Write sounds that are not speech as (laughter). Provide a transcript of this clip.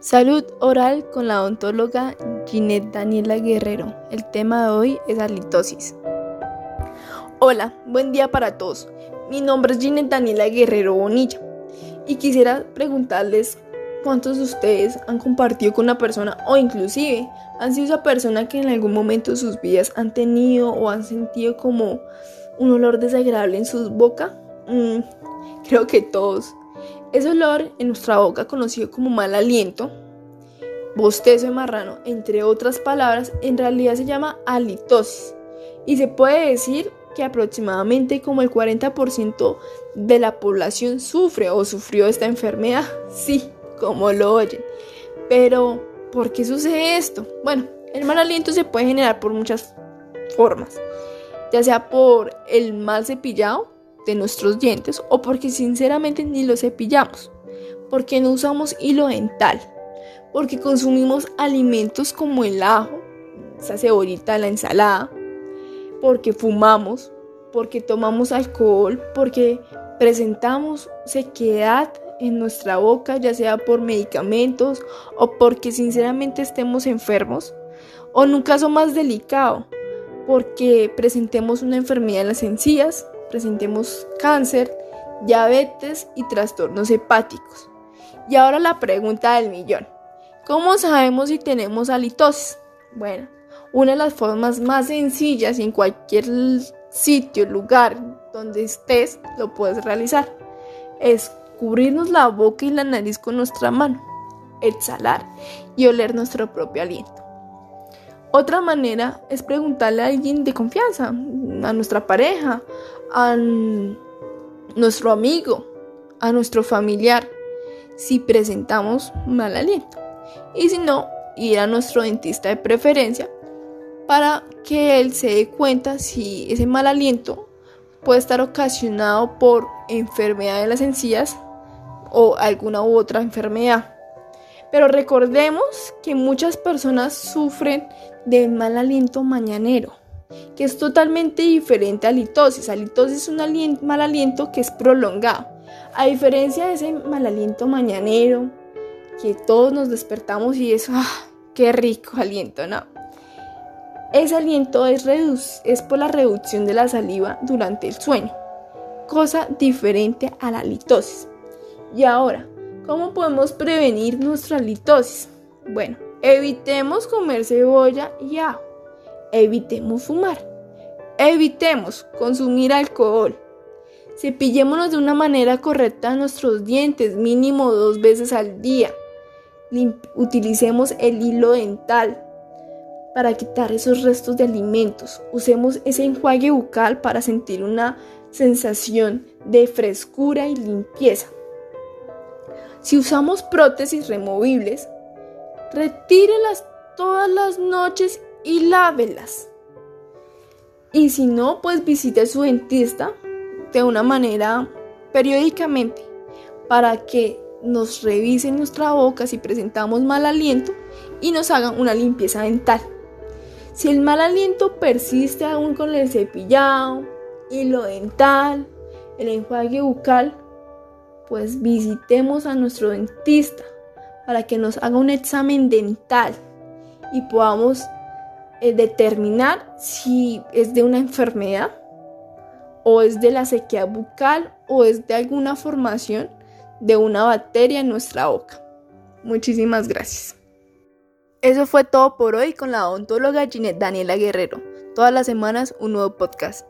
Salud oral con la odontóloga Ginette Daniela Guerrero. El tema de hoy es halitosis. Hola, buen día para todos. Mi nombre es Ginette Daniela Guerrero Bonilla y quisiera preguntarles cuántos de ustedes han compartido con una persona o inclusive han sido esa persona que en algún momento de sus vidas han tenido o han sentido como un olor desagradable en su boca. Mm, creo que todos. Ese olor en nuestra boca, conocido como mal aliento, bostezo de marrano, entre otras palabras, en realidad se llama halitosis. Y se puede decir que aproximadamente como el 40% de la población sufre o sufrió esta enfermedad. (laughs) Sí, como lo oyen. Pero, ¿por qué sucede esto? Bueno, el mal aliento se puede generar por muchas formas, ya sea por el mal cepillado, de nuestros dientes o porque sinceramente ni los cepillamos, porque no usamos hilo dental, porque consumimos alimentos como el ajo, esa cebollita, la ensalada, porque fumamos, porque tomamos alcohol, porque presentamos sequedad en nuestra boca, ya sea por medicamentos o porque sinceramente estemos enfermos, o en un caso más delicado, porque presentemos una enfermedad en las encías, presentemos cáncer, diabetes y trastornos hepáticos. Y ahora la pregunta del millón. ¿Cómo sabemos si tenemos halitosis? Bueno, una de las formas más sencillas y en cualquier sitio, lugar donde estés, lo puedes realizar. Es cubrirnos la boca y la nariz con nuestra mano, exhalar y oler nuestro propio aliento. Otra manera es preguntarle a alguien de confianza, a nuestra pareja, a nuestro amigo, a nuestro familiar, si presentamos mal aliento. Y si no, ir a nuestro dentista de preferencia para que él se dé cuenta si ese mal aliento puede estar ocasionado por enfermedad de las encías o alguna u otra enfermedad. Pero recordemos que muchas personas sufren de mal aliento mañanero que es totalmente diferente a litosis. Halitosis es un mal aliento que es prolongado. A diferencia de ese mal aliento mañanero, que todos nos despertamos y es, ¡ah, qué rico aliento, ¿no? Ese aliento es, es por la reducción de la saliva durante el sueño, cosa diferente a la litosis. Y ahora, ¿cómo podemos prevenir nuestra litosis? Bueno, evitemos comer cebolla y ajo evitemos fumar, evitemos consumir alcohol, cepillémonos de una manera correcta nuestros dientes, mínimo dos veces al día, utilicemos el hilo dental para quitar esos restos de alimentos, usemos ese enjuague bucal para sentir una sensación de frescura y limpieza. Si usamos prótesis removibles, retírelas todas las noches y lávelas. Y si no, pues visite a su dentista de una manera periódicamente para que nos revisen nuestra boca si presentamos mal aliento y nos hagan una limpieza dental. Si el mal aliento persiste aún con el cepillado, hilo dental, el enjuague bucal, pues visitemos a nuestro dentista para que nos haga un examen dental y podamos eh, determinar si es de una enfermedad o es de la sequía bucal o es de alguna formación de una bacteria en nuestra boca. Muchísimas gracias. Eso fue todo por hoy con la odontóloga Ginette Daniela Guerrero. Todas las semanas un nuevo podcast.